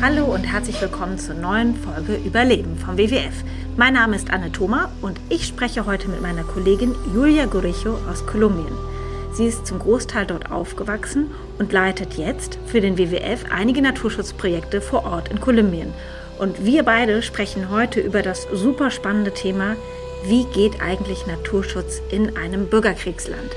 Hallo und herzlich willkommen zur neuen Folge Überleben vom WWF. Mein Name ist Anne Thoma und ich spreche heute mit meiner Kollegin Julia Goricho aus Kolumbien. Sie ist zum Großteil dort aufgewachsen und leitet jetzt für den WWF einige Naturschutzprojekte vor Ort in Kolumbien. Und wir beide sprechen heute über das super spannende Thema, wie geht eigentlich Naturschutz in einem Bürgerkriegsland?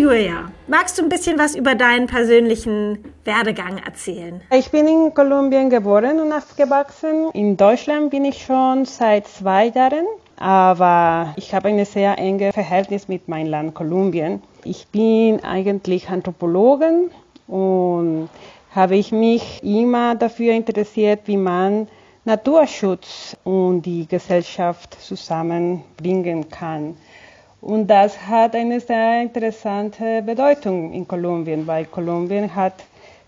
Julia, magst du ein bisschen was über deinen persönlichen Werdegang erzählen? Ich bin in Kolumbien geboren und aufgewachsen. In Deutschland bin ich schon seit zwei Jahren, aber ich habe ein sehr enges Verhältnis mit meinem Land Kolumbien. Ich bin eigentlich Anthropologin und habe ich mich immer dafür interessiert, wie man Naturschutz und die Gesellschaft zusammenbringen kann. Und das hat eine sehr interessante Bedeutung in Kolumbien, weil Kolumbien hat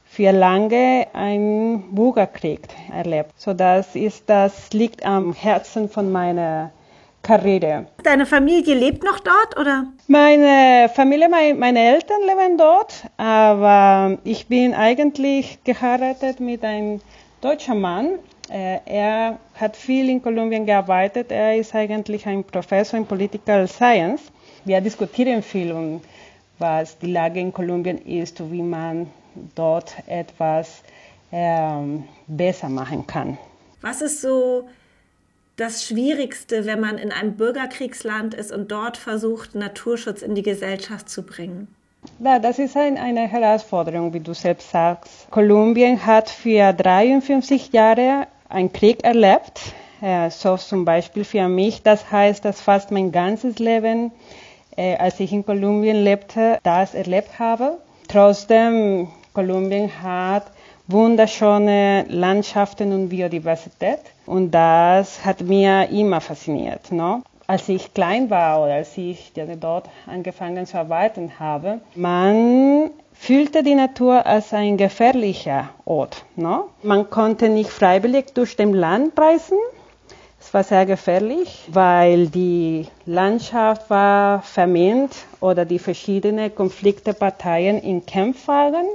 für lange einen Bürgerkrieg erlebt. So das ist, das liegt am Herzen von meiner Karriere. Deine Familie lebt noch dort oder? Meine Familie, meine, meine Eltern leben dort, aber ich bin eigentlich geheiratet mit einem deutschen Mann er hat viel in Kolumbien gearbeitet. Er ist eigentlich ein Professor in Political Science. Wir diskutieren viel, um, was die Lage in Kolumbien ist und wie man dort etwas ähm, besser machen kann. Was ist so das Schwierigste, wenn man in einem Bürgerkriegsland ist und dort versucht, Naturschutz in die Gesellschaft zu bringen? Ja, das ist ein, eine Herausforderung, wie du selbst sagst. Kolumbien hat für 53 Jahre einen Krieg erlebt, äh, so zum Beispiel für mich. Das heißt, dass fast mein ganzes Leben, äh, als ich in Kolumbien lebte, das erlebt habe. Trotzdem, Kolumbien hat wunderschöne Landschaften und Biodiversität und das hat mir immer fasziniert. No? Als ich klein war oder als ich dort angefangen zu arbeiten habe, man fühlte die Natur als ein gefährlicher Ort. No? Man konnte nicht freiwillig durch den Land reisen. Es war sehr gefährlich, weil die Landschaft war vermint oder die verschiedenen Konflikteparteien in Kämpfen waren.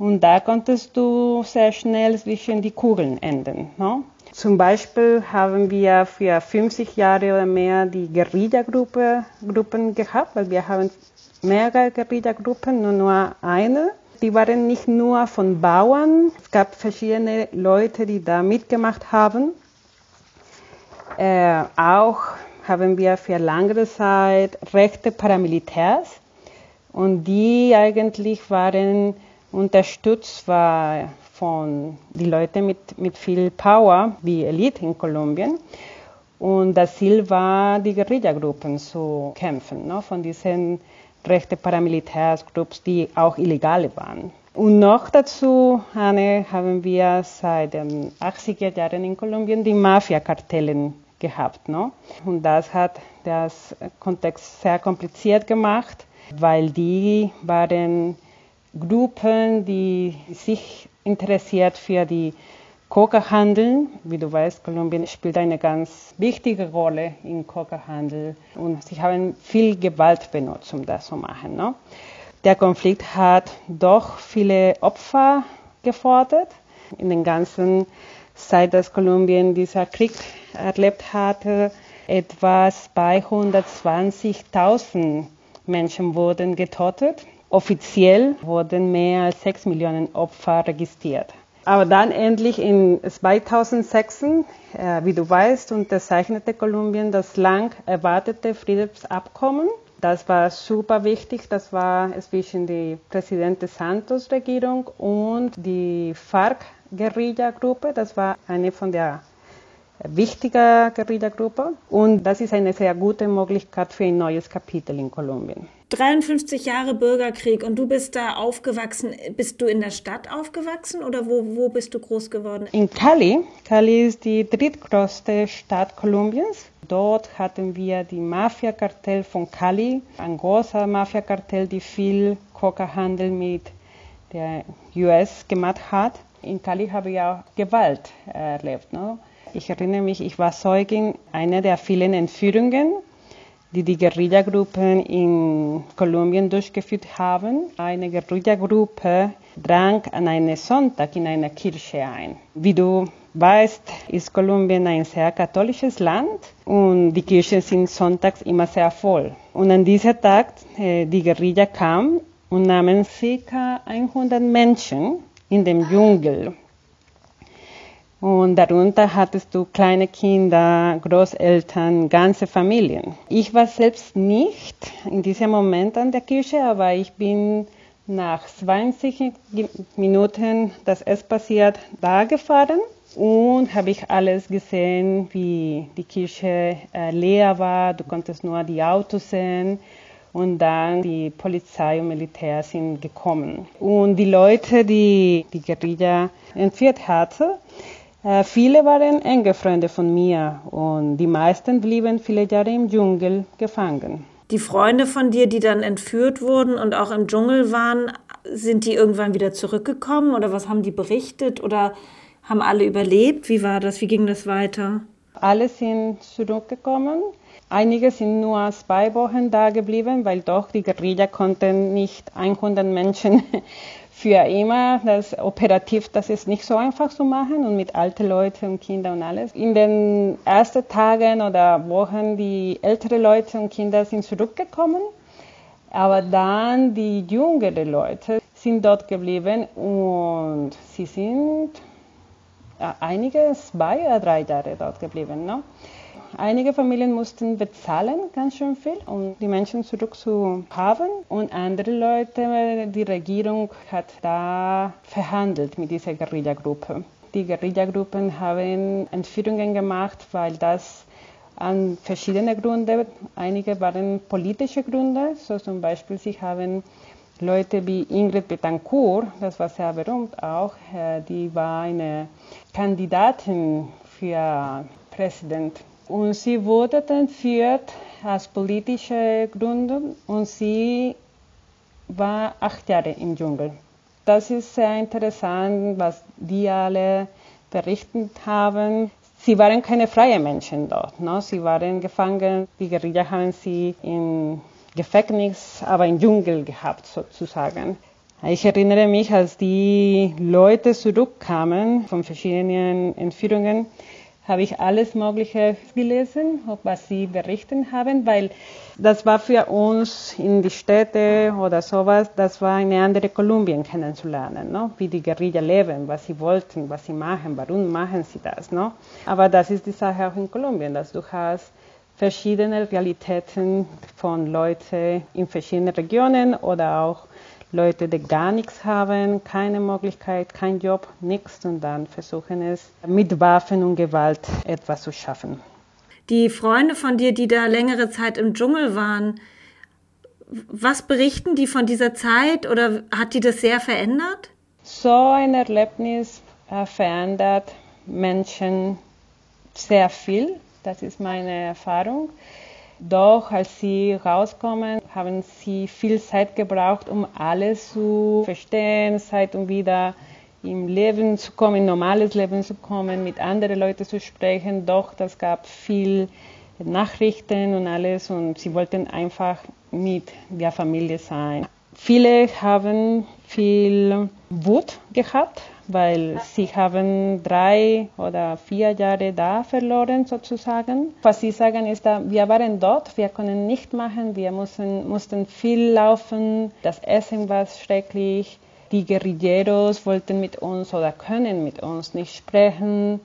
Und da konntest du sehr schnell zwischen die Kugeln enden. No? Zum Beispiel haben wir für 50 Jahre oder mehr die Guerilla-Gruppen gehabt, weil wir haben mehrere Guerilla-Gruppen, nur, nur eine. Die waren nicht nur von Bauern, es gab verschiedene Leute, die da mitgemacht haben. Äh, auch haben wir für längere Zeit rechte Paramilitärs und die eigentlich waren unterstützt war von den Leuten mit, mit viel Power, wie Elite in Kolumbien. Und das Ziel war, die Guerilla-Gruppen zu kämpfen, ne, von diesen rechte Paramilitärsgruppen, die auch illegal waren. Und noch dazu Anne, haben wir seit den 80er Jahren in Kolumbien die Mafia-Kartellen gehabt. Ne? Und das hat das Kontext sehr kompliziert gemacht, weil die waren Gruppen, die sich interessiert für die Coca-Handel. Wie du weißt, Kolumbien spielt eine ganz wichtige Rolle im Coca-Handel und sie haben viel Gewalt benutzt, um das zu machen. Ne? Der Konflikt hat doch viele Opfer gefordert. In den ganzen Zeit, dass Kolumbien dieser Krieg erlebt hatte, etwa 220.000 Menschen wurden getötet. Offiziell wurden mehr als 6 Millionen Opfer registriert. Aber dann endlich in 2006, äh, wie du weißt, unterzeichnete Kolumbien das lang erwartete Friedensabkommen. Das war super wichtig. Das war zwischen der Präsident Santos Regierung und die FARC-Guerilla-Gruppe. Das war eine von der wichtigen Guerilla-Gruppe. Und das ist eine sehr gute Möglichkeit für ein neues Kapitel in Kolumbien. 53 Jahre Bürgerkrieg und du bist da aufgewachsen. Bist du in der Stadt aufgewachsen oder wo, wo bist du groß geworden? In Cali. Cali ist die drittgrößte Stadt Kolumbiens. Dort hatten wir die Mafia-Kartell von Cali, ein großer Mafia-Kartell, die viel Coca-Handel mit der US gemacht hat. In Cali habe ich auch Gewalt erlebt. Ne? Ich erinnere mich, ich war Zeugin einer der vielen Entführungen, die die Guerillagruppen in Kolumbien durchgeführt haben. Eine Guerillagruppe drang an einem Sonntag in einer Kirche ein. Wie du weißt, ist Kolumbien ein sehr katholisches Land und die Kirchen sind sonntags immer sehr voll. Und an diesem Tag, äh, die Guerilla kam und nahmen ca. 100 Menschen in dem Dschungel. Und darunter hattest du kleine Kinder, Großeltern, ganze Familien. Ich war selbst nicht in diesem Moment an der Kirche, aber ich bin nach 20 Minuten, dass es passiert, da gefahren und habe ich alles gesehen, wie die Kirche äh, leer war. Du konntest nur die Autos sehen. Und dann die Polizei und Militär sind gekommen. Und die Leute, die die Guerilla entführt hatten, äh, viele waren enge Freunde von mir und die meisten blieben viele Jahre im Dschungel gefangen. Die Freunde von dir, die dann entführt wurden und auch im Dschungel waren, sind die irgendwann wieder zurückgekommen oder was haben die berichtet oder haben alle überlebt? Wie war das? Wie ging das weiter? Alle sind zurückgekommen. Einige sind nur zwei Wochen da geblieben, weil doch die Guerilla konnten nicht 100 Menschen für immer. Das operativ, das ist nicht so einfach zu machen und mit alten Leuten und Kindern und alles. In den ersten Tagen oder Wochen die älteren Leute und Kinder sind zurückgekommen, aber dann die jüngeren Leute sind dort geblieben und sie sind einige zwei oder drei Jahre dort geblieben. Ne? Einige Familien mussten bezahlen ganz schön viel, um die Menschen zurückzuhaben. Und andere Leute, die Regierung hat da verhandelt mit dieser Guerillagruppe. Die Guerillagruppen haben Entführungen gemacht, weil das an verschiedene Gründe, einige waren politische Gründe, so zum Beispiel sie haben Leute wie Ingrid Betancourt, das war sehr berühmt auch, äh, die war eine Kandidatin für Präsident. Und sie wurde entführt aus politischen Gründen und sie war acht Jahre im Dschungel. Das ist sehr interessant, was die alle berichtet haben. Sie waren keine freien Menschen dort. Ne? Sie waren gefangen. Die Guerilla haben sie in Gefängnis, aber im Dschungel gehabt sozusagen. Ich erinnere mich, als die Leute zurückkamen von verschiedenen Entführungen, habe ich alles Mögliche gelesen, was sie berichten haben, weil das war für uns in die Städte oder sowas, das war eine andere Kolumbien kennenzulernen, no? wie die Guerilla leben, was sie wollten, was sie machen, warum machen sie das. No? Aber das ist die Sache auch in Kolumbien, dass du hast verschiedene Realitäten von Leuten in verschiedenen Regionen oder auch Leute, die gar nichts haben, keine Möglichkeit, kein Job, nichts und dann versuchen es mit Waffen und Gewalt etwas zu schaffen. Die Freunde von dir, die da längere Zeit im Dschungel waren, was berichten die von dieser Zeit oder hat die das sehr verändert? So ein Erlebnis verändert Menschen sehr viel das ist meine Erfahrung. Doch als sie rauskommen, haben sie viel Zeit gebraucht, um alles zu verstehen, Zeit, um wieder im Leben zu kommen, in normales Leben zu kommen, mit anderen Leuten zu sprechen. Doch das gab viel Nachrichten und alles und sie wollten einfach mit der Familie sein. Viele haben viel Wut gehabt, weil sie haben drei oder vier Jahre da verloren sozusagen. Was sie sagen ist, wir waren dort, wir können nicht machen, wir mussten, mussten viel laufen, das Essen war schrecklich, die Guerilleros wollten mit uns oder können mit uns nicht sprechen.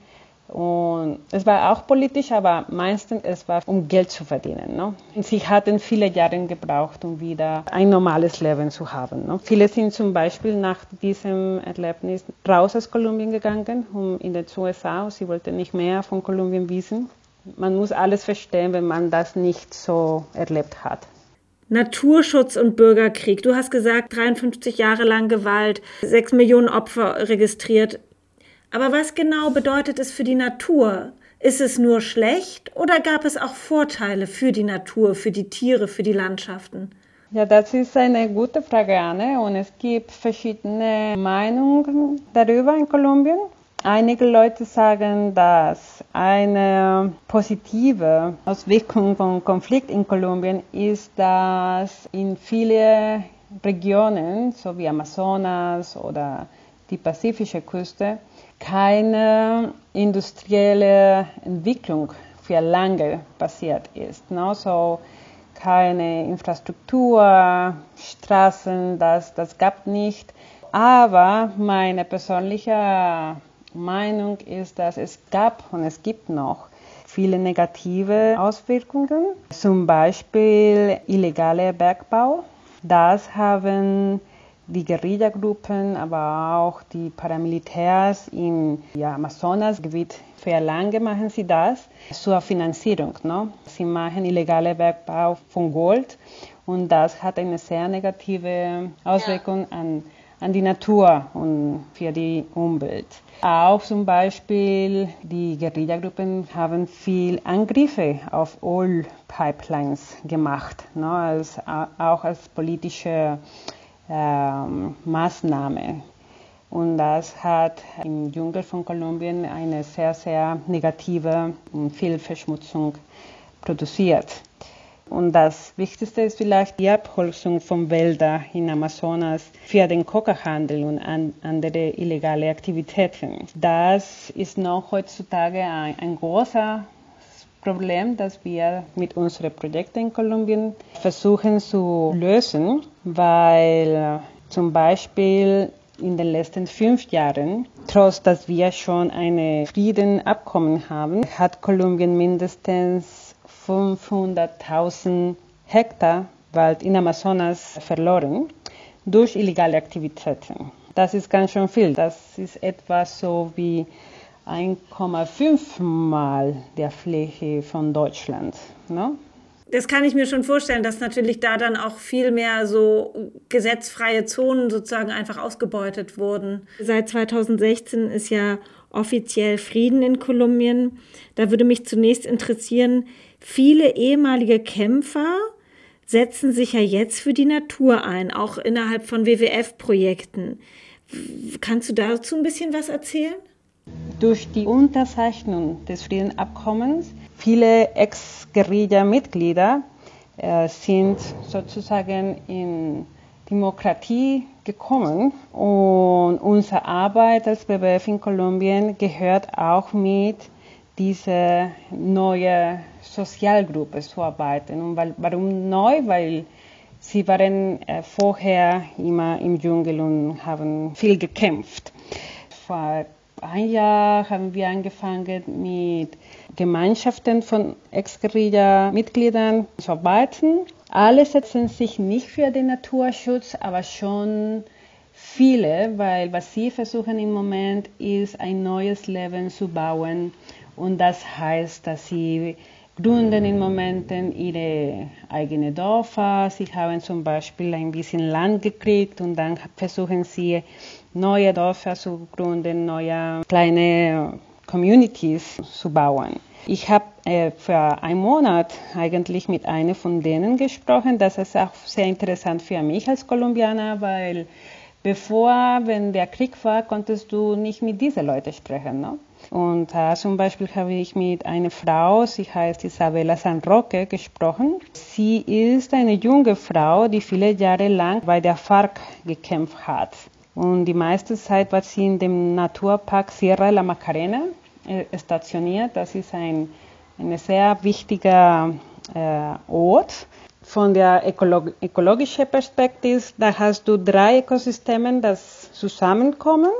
Und es war auch politisch, aber meistens es war um Geld zu verdienen. Ne? Und sie hatten viele Jahre gebraucht, um wieder ein normales Leben zu haben. Ne? Viele sind zum Beispiel nach diesem Erlebnis raus aus Kolumbien gegangen, um in den USA. Sie wollten nicht mehr von Kolumbien wissen. Man muss alles verstehen, wenn man das nicht so erlebt hat. Naturschutz und Bürgerkrieg. Du hast gesagt, 53 Jahre lang Gewalt, 6 Millionen Opfer registriert. Aber was genau bedeutet es für die Natur? Ist es nur schlecht oder gab es auch Vorteile für die Natur, für die Tiere, für die Landschaften? Ja, das ist eine gute Frage, Anne. Und es gibt verschiedene Meinungen darüber in Kolumbien. Einige Leute sagen, dass eine positive Auswirkung von Konflikt in Kolumbien ist, dass in viele Regionen, so wie Amazonas oder die pazifische Küste, keine industrielle Entwicklung für lange passiert ist. No? So keine Infrastruktur, Straßen, das, das gab nicht. Aber meine persönliche Meinung ist, dass es gab und es gibt noch viele negative Auswirkungen, zum Beispiel illegale Bergbau. Das haben die Guerillagruppen, aber auch die Paramilitärs im ja, Amazonasgebiet für lange machen sie das zur Finanzierung. Ne? Sie machen illegale Bergbau von Gold und das hat eine sehr negative Auswirkung ja. an, an die Natur und für die Umwelt. Auch zum Beispiel die Guerillagruppen haben viel Angriffe auf Oil-Pipelines gemacht, ne, als, auch als politische ähm, Maßnahme. Und das hat im Dschungel von Kolumbien eine sehr, sehr negative Vielverschmutzung produziert. Und das Wichtigste ist vielleicht die Abholzung von Wäldern in Amazonas für den Coca-Handel und an, andere illegale Aktivitäten. Das ist noch heutzutage ein, ein großer Problem, das wir mit unseren Projekten in Kolumbien versuchen zu lösen, weil zum Beispiel in den letzten fünf Jahren, trotz dass wir schon ein Friedenabkommen haben, hat Kolumbien mindestens 500.000 Hektar Wald in Amazonas verloren durch illegale Aktivitäten. Das ist ganz schön viel. Das ist etwa so wie 1,5 Mal der Fläche von Deutschland. Ne? Das kann ich mir schon vorstellen, dass natürlich da dann auch viel mehr so gesetzfreie Zonen sozusagen einfach ausgebeutet wurden. Seit 2016 ist ja offiziell Frieden in Kolumbien. Da würde mich zunächst interessieren, Viele ehemalige Kämpfer setzen sich ja jetzt für die Natur ein, auch innerhalb von WWF-Projekten. Kannst du dazu ein bisschen was erzählen? Durch die Unterzeichnung des Friedensabkommens, viele Ex-Guerilla-Mitglieder äh, sind sozusagen in Demokratie gekommen und unsere Arbeit als WWF in Kolumbien gehört auch mit diese neue Sozialgruppe zu arbeiten. Und weil, warum neu? Weil sie waren äh, vorher immer im Dschungel und haben viel gekämpft. Vor ein Jahr haben wir angefangen mit Gemeinschaften von Ex-Guerilla-Mitgliedern zu arbeiten. Alle setzen sich nicht für den Naturschutz, aber schon viele, weil was sie versuchen im Moment ist, ein neues Leben zu bauen und das heißt, dass sie gründen in Momenten ihre eigene Dörfer. Sie haben zum Beispiel ein bisschen Land gekriegt und dann versuchen sie neue Dörfer zu gründen, neue kleine Communities zu bauen. Ich habe äh, für einen Monat eigentlich mit einer von denen gesprochen. Das ist auch sehr interessant für mich als Kolumbianer, weil bevor, wenn der Krieg war, konntest du nicht mit diesen Leuten sprechen. Ne? Und äh, zum Beispiel habe ich mit einer Frau, sie heißt Isabella San Roque, gesprochen. Sie ist eine junge Frau, die viele Jahre lang bei der FARC gekämpft hat. Und die meiste Zeit war sie in dem Naturpark Sierra la Macarena äh, stationiert. Das ist ein, ein sehr wichtiger äh, Ort. Von der ökolog ökologischen Perspektive, da hast du drei Ökosysteme, die zusammenkommen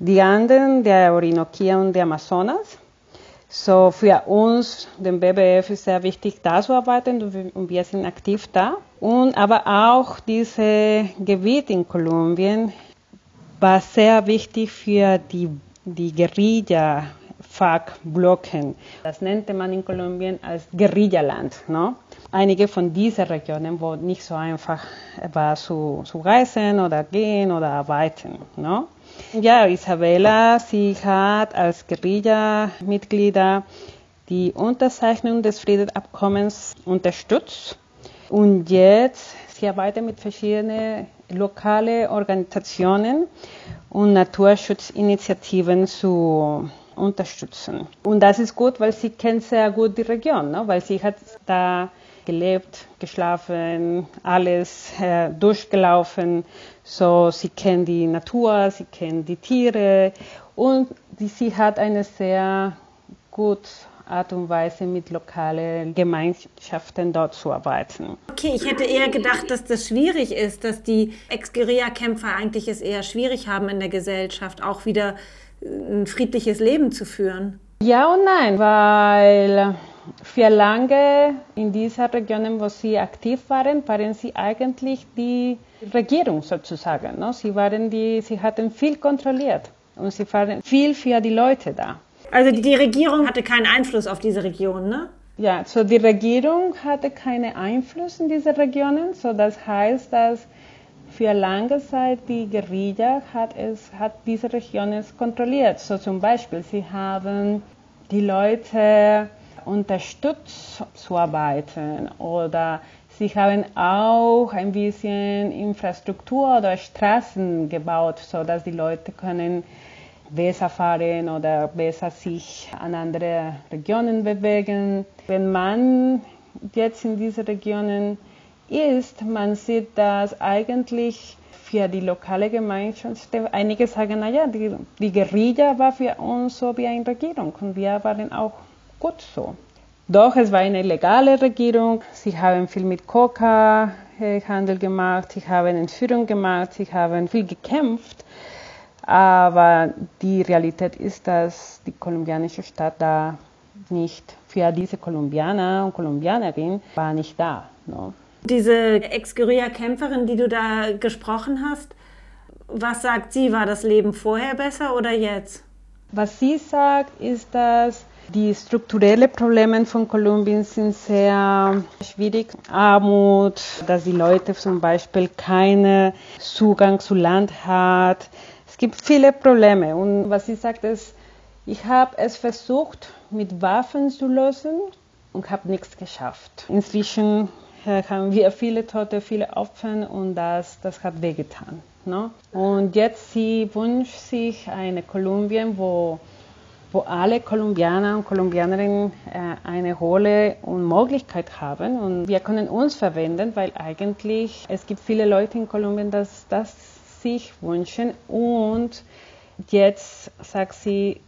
die anderen, der Orinoquia und der Amazonas. So für uns, den BBF, ist sehr wichtig, da zu arbeiten und wir sind aktiv da. Und aber auch dieses Gebiet in Kolumbien war sehr wichtig für die, die Guerilla. FARC-Blocken. Das nannte man in Kolumbien als Guerillaland. No? Einige von diesen Regionen, wo nicht so einfach war zu, zu reisen oder gehen oder arbeiten. No? Ja, Isabella, sie hat als Guerilla-Mitglieder die Unterzeichnung des Friedensabkommens unterstützt und jetzt Sie arbeiten mit verschiedenen lokalen Organisationen und Naturschutzinitiativen zu unterstützen. Und das ist gut, weil sie kennt sehr gut die Region, ne? weil sie hat da gelebt, geschlafen, alles äh, durchgelaufen. So, sie kennt die Natur, sie kennt die Tiere und die, sie hat eine sehr gute Art und Weise mit lokalen Gemeinschaften dort zu arbeiten. Okay, ich hätte eher gedacht, dass das schwierig ist, dass die Ex-Guerilla-Kämpfer eigentlich es eher schwierig haben in der Gesellschaft, auch wieder ein friedliches Leben zu führen. Ja und nein, weil für lange in diesen Regionen, wo sie aktiv waren, waren sie eigentlich die Regierung sozusagen. Ne? Sie, waren die, sie hatten viel kontrolliert und sie waren viel für die Leute da. Also die Regierung hatte keinen Einfluss auf diese Region, ne? Ja, so die Regierung hatte keinen Einfluss in diese Regionen. So das heißt, dass für lange Zeit die Guerilla hat, es, hat diese Regionen kontrolliert. So zum Beispiel, sie haben die Leute unterstützt zu arbeiten oder sie haben auch ein bisschen Infrastruktur oder Straßen gebaut, sodass die Leute können besser fahren oder besser sich an andere Regionen bewegen. Wenn man jetzt in diese Regionen ist, man sieht, dass eigentlich für die lokale Gemeinschaft, einige sagen, naja, die, die Guerilla war für uns so wie eine Regierung und wir waren auch gut so. Doch es war eine legale Regierung. Sie haben viel mit Coca-Handel gemacht, sie haben Entführung gemacht, sie haben viel gekämpft. Aber die Realität ist, dass die kolumbianische Staat da nicht für diese Kolumbianer und Kolumbianerinnen war nicht da. No? Diese Ex-Guerilla-Kämpferin, die du da gesprochen hast, was sagt sie? War das Leben vorher besser oder jetzt? Was sie sagt, ist, dass die strukturellen Probleme von Kolumbien sind sehr schwierig. Armut, dass die Leute zum Beispiel keinen Zugang zu Land haben. Es gibt viele Probleme. Und was sie sagt ist, ich habe es versucht, mit Waffen zu lösen und habe nichts geschafft. Inzwischen haben wir viele Tote, viele Opfer und das, das hat wehgetan. Ne? Und jetzt sie wünscht sich eine Kolumbien, wo wo alle Kolumbianer und Kolumbianerinnen äh, eine Rolle und Möglichkeit haben. Und wir können uns verwenden, weil eigentlich es gibt viele Leute in Kolumbien, das das sich wünschen. Und jetzt sagt sie,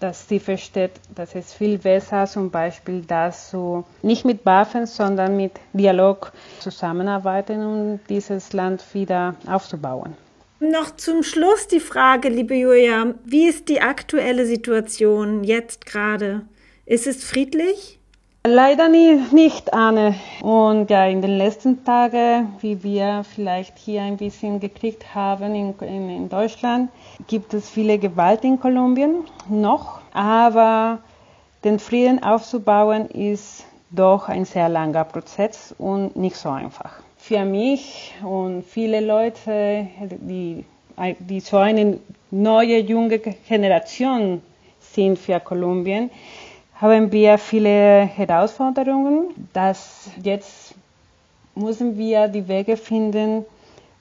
dass sie versteht, dass es viel besser zum Beispiel das so nicht mit Waffen, sondern mit Dialog zusammenarbeiten, um dieses Land wieder aufzubauen. Noch zum Schluss die Frage, liebe Julia, wie ist die aktuelle Situation jetzt gerade? Ist es friedlich? Leider nicht, Anne. Und ja, in den letzten Tagen, wie wir vielleicht hier ein bisschen gekriegt haben in, in, in Deutschland, gibt es viele Gewalt in Kolumbien noch. Aber den Frieden aufzubauen ist doch ein sehr langer Prozess und nicht so einfach für mich und viele Leute, die, die so eine neue, junge Generation sind für Kolumbien, haben wir viele Herausforderungen, dass jetzt müssen wir die Wege finden,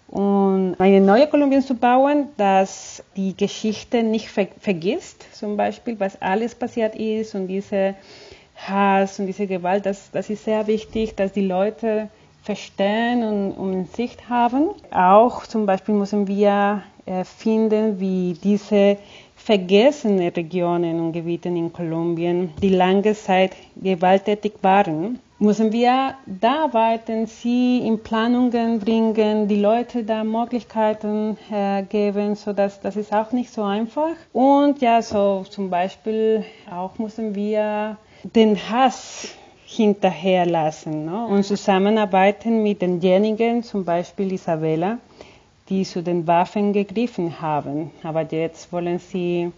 um eine neue Kolumbien zu bauen, dass die Geschichte nicht ver vergisst, zum Beispiel, was alles passiert ist und diese Hass und diese Gewalt, das, das ist sehr wichtig, dass die Leute verstehen und, und Sicht haben. Auch zum Beispiel müssen wir äh, finden, wie diese vergessenen Regionen und Gebiete in Kolumbien, die lange Zeit gewalttätig waren, müssen wir da arbeiten, sie in Planungen bringen, die Leute da Möglichkeiten äh, geben, so dass das ist auch nicht so einfach. Und ja, so zum Beispiel auch müssen wir den Hass hinterherlassen ne? und zusammenarbeiten mit denjenigen, zum Beispiel Isabella, die zu den Waffen gegriffen haben. Aber jetzt wollen sie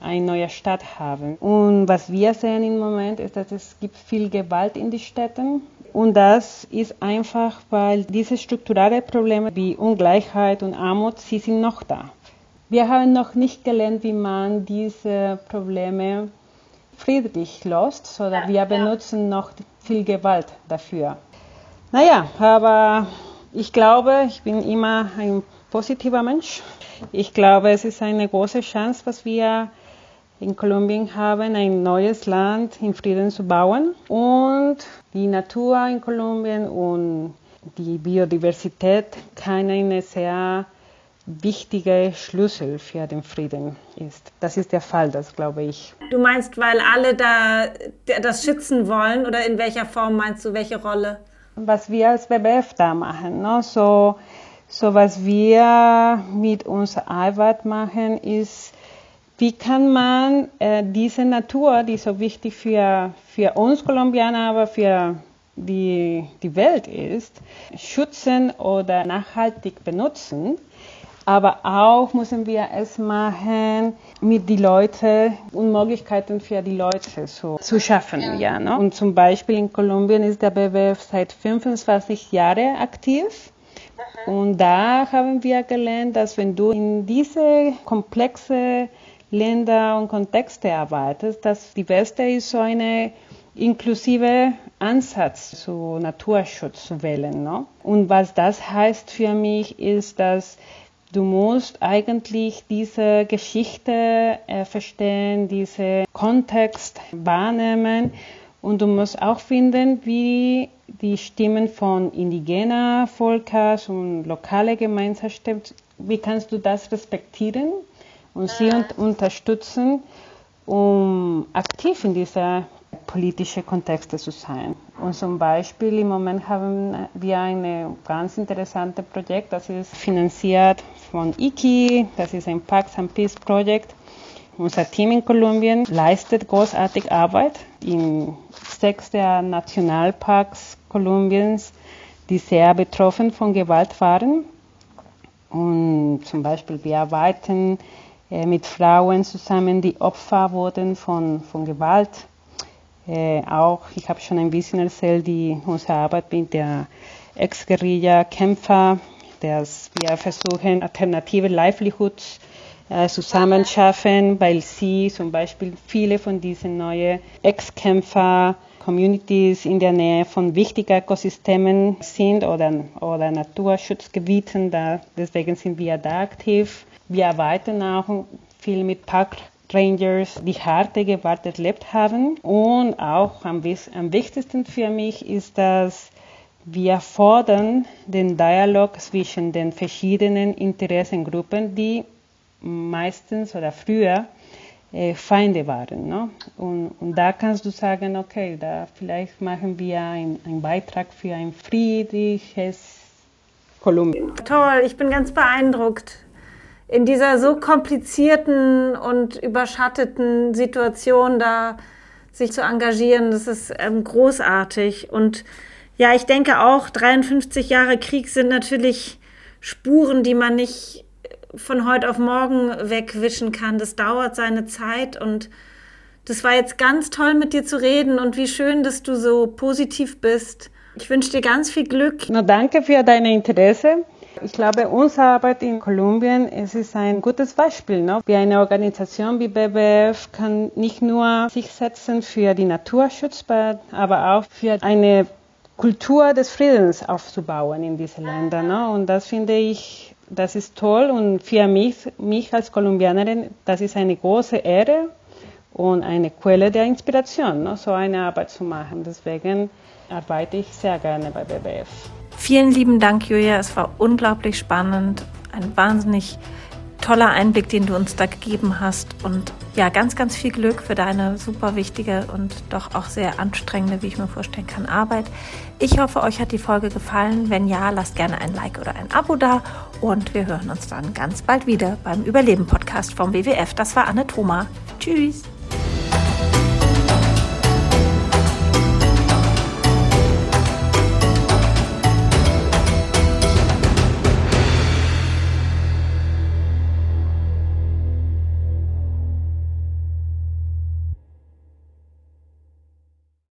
eine neue Stadt haben. Und was wir sehen im Moment ist, dass es gibt viel Gewalt in den Städten. Und das ist einfach, weil diese strukturellen Probleme wie Ungleichheit und Armut, sie sind noch da. Wir haben noch nicht gelernt, wie man diese Probleme friedlich löst, sondern wir benutzen noch viel Gewalt dafür. Naja, aber Ich glaube, ich bin immer ein positiver Mensch. Ich glaube, es ist eine große Chance, was wir in Kolumbien haben, ein neues Land in Frieden zu bauen. Und die Natur in Kolumbien und die Biodiversität kann eine sehr wichtige Schlüssel für den Frieden ist. Das ist der Fall, das glaube ich. Du meinst, weil alle da das schützen wollen oder in welcher Form meinst du, welche Rolle? Was wir als WWF da machen, ne? so, so was wir mit unserer Arbeit machen, ist, wie kann man äh, diese Natur, die so wichtig für, für uns Kolumbianer, aber für die, die Welt ist, schützen oder nachhaltig benutzen aber auch müssen wir es machen mit den Leuten und Möglichkeiten für die Leute so zu schaffen. Ja, ne? Und zum Beispiel in Kolumbien ist der BWF seit 25 Jahren aktiv. Und da haben wir gelernt, dass wenn du in diese komplexe Länder und Kontexte arbeitest, dass die Beste ist so eine inklusive Ansatz zu Naturschutz zu wählen. Ne? Und was das heißt für mich, ist, dass Du musst eigentlich diese Geschichte äh, verstehen, diesen Kontext wahrnehmen und du musst auch finden, wie die Stimmen von indigener Volkers und lokale Gemeinschaften, wie kannst du das respektieren und sie un unterstützen, um aktiv in dieser politische Kontexte zu sein. Und zum Beispiel im Moment haben wir ein ganz interessantes Projekt, das ist finanziert von IKI, das ist ein Pax and Peace Projekt. Unser Team in Kolumbien leistet großartige Arbeit in sechs der Nationalparks Kolumbiens, die sehr betroffen von Gewalt waren. Und zum Beispiel wir arbeiten äh, mit Frauen zusammen, die Opfer wurden von, von Gewalt äh, auch, ich habe schon ein bisschen erzählt, die, unsere Arbeit mit der Ex-Guerilla-Kämpfer, dass wir versuchen, alternative Livelihoods äh, zusammenschaffen, weil sie zum Beispiel viele von diesen neuen Ex-Kämpfer Communities in der Nähe von wichtigen Ökosystemen sind oder, oder Naturschutzgebieten. Da, deswegen sind wir da aktiv. Wir arbeiten auch viel mit Park Rangers die harte Gewalt erlebt haben. Und auch am, am wichtigsten für mich ist, dass wir fordern den Dialog zwischen den verschiedenen Interessengruppen, die meistens oder früher äh, Feinde waren. Ne? Und, und, da kannst du sagen, okay, da vielleicht machen wir einen Beitrag für ein friedliches Kolumbien. Toll, ich bin ganz beeindruckt in dieser so komplizierten und überschatteten Situation da sich zu engagieren, das ist ähm, großartig. Und ja, ich denke auch, 53 Jahre Krieg sind natürlich Spuren, die man nicht von heute auf morgen wegwischen kann. Das dauert seine Zeit und das war jetzt ganz toll mit dir zu reden und wie schön, dass du so positiv bist. Ich wünsche dir ganz viel Glück. Na, danke für dein Interesse. Ich glaube, unsere Arbeit in Kolumbien es ist ein gutes Beispiel. Ne? Wie eine Organisation wie BBF kann nicht nur sich setzen für die Naturschutz, aber auch für eine Kultur des Friedens aufzubauen in diesen Ländern. Ne? Und das finde ich, das ist toll. Und für mich, mich als Kolumbianerin, das ist eine große Ehre und eine Quelle der Inspiration, ne? so eine Arbeit zu machen. Deswegen arbeite ich sehr gerne bei BBF. Vielen lieben Dank, Julia. Es war unglaublich spannend. Ein wahnsinnig toller Einblick, den du uns da gegeben hast. Und ja, ganz, ganz viel Glück für deine super wichtige und doch auch sehr anstrengende, wie ich mir vorstellen kann, Arbeit. Ich hoffe, euch hat die Folge gefallen. Wenn ja, lasst gerne ein Like oder ein Abo da. Und wir hören uns dann ganz bald wieder beim Überleben-Podcast vom WWF. Das war Anne Thoma. Tschüss.